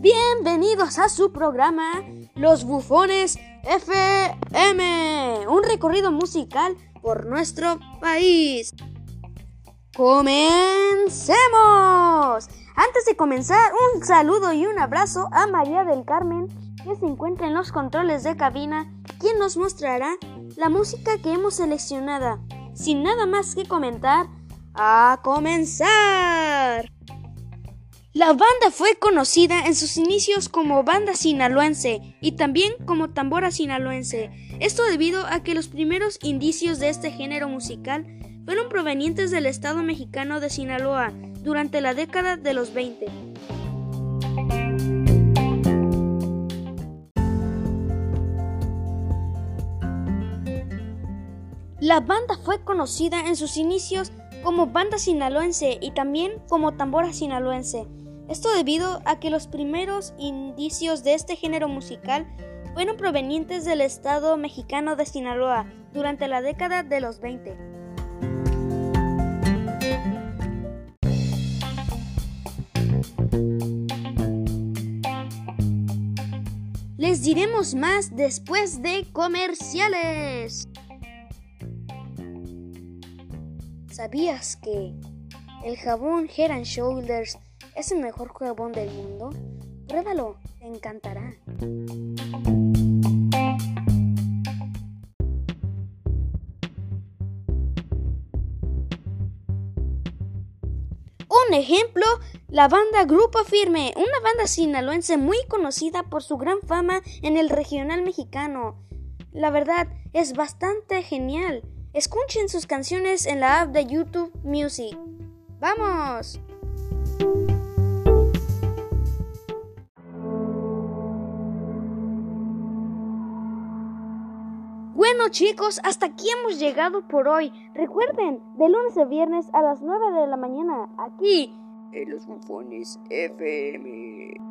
Bienvenidos a su programa Los Bufones FM, un recorrido musical por nuestro país. ¡Comencemos! Antes de comenzar, un saludo y un abrazo a María del Carmen, que se encuentra en los controles de cabina, quien nos mostrará la música que hemos seleccionado. Sin nada más que comentar, ¡a comenzar! La banda fue conocida en sus inicios como banda sinaloense y también como tambora sinaloense. Esto debido a que los primeros indicios de este género musical fueron provenientes del estado mexicano de Sinaloa durante la década de los 20. La banda fue conocida en sus inicios como banda sinaloense y también como tambora sinaloense. Esto debido a que los primeros indicios de este género musical fueron provenientes del estado mexicano de Sinaloa durante la década de los 20. Les diremos más después de comerciales. ¿Sabías que el jabón Head and Shoulders es el mejor jabón del mundo? Pruébalo, te encantará. Un ejemplo, la banda Grupo Firme, una banda sinaloense muy conocida por su gran fama en el regional mexicano. La verdad, es bastante genial. Escuchen sus canciones en la app de YouTube Music. ¡Vamos! Bueno chicos, hasta aquí hemos llegado por hoy. Recuerden, de lunes a viernes a las 9 de la mañana, aquí, en los bufones FM.